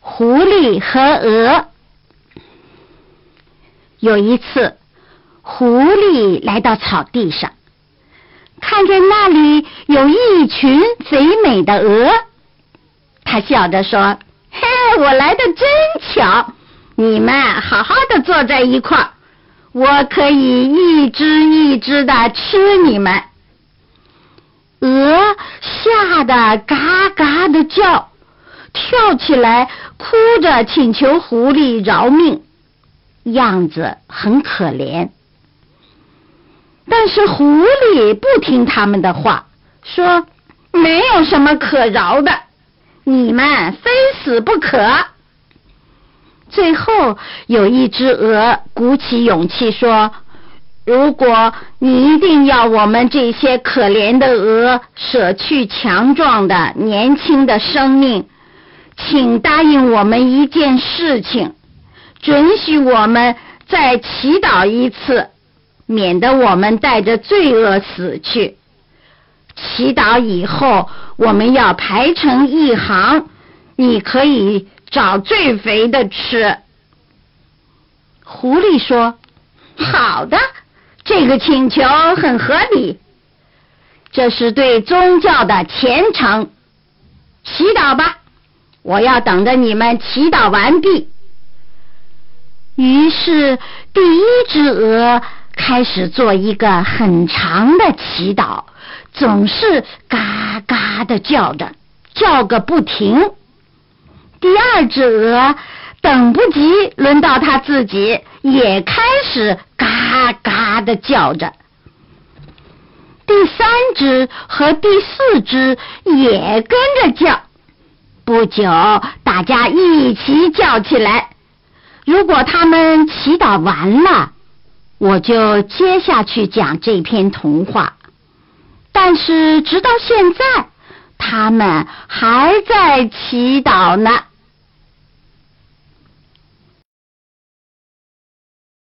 狐狸和鹅。有一次，狐狸来到草地上，看见那里有一群肥美的鹅，他笑着说：“嘿，我来的真巧！你们好好的坐在一块儿，我可以一只一只的吃你们。”鹅吓得嘎嘎的叫，跳起来哭着请求狐狸饶命。样子很可怜，但是狐狸不听他们的话，说没有什么可饶的，你们非死不可。最后有一只鹅鼓起勇气说：“如果你一定要我们这些可怜的鹅舍去强壮的年轻的生命，请答应我们一件事情。”准许我们再祈祷一次，免得我们带着罪恶死去。祈祷以后，我们要排成一行，你可以找最肥的吃。狐狸说：“好的，这个请求很合理，这是对宗教的虔诚。祈祷吧，我要等着你们祈祷完毕。”于是，第一只鹅开始做一个很长的祈祷，总是嘎嘎的叫着，叫个不停。第二只鹅等不及轮到它自己，也开始嘎嘎的叫着。第三只和第四只也跟着叫。不久，大家一起叫起来。如果他们祈祷完了，我就接下去讲这篇童话。但是直到现在，他们还在祈祷呢。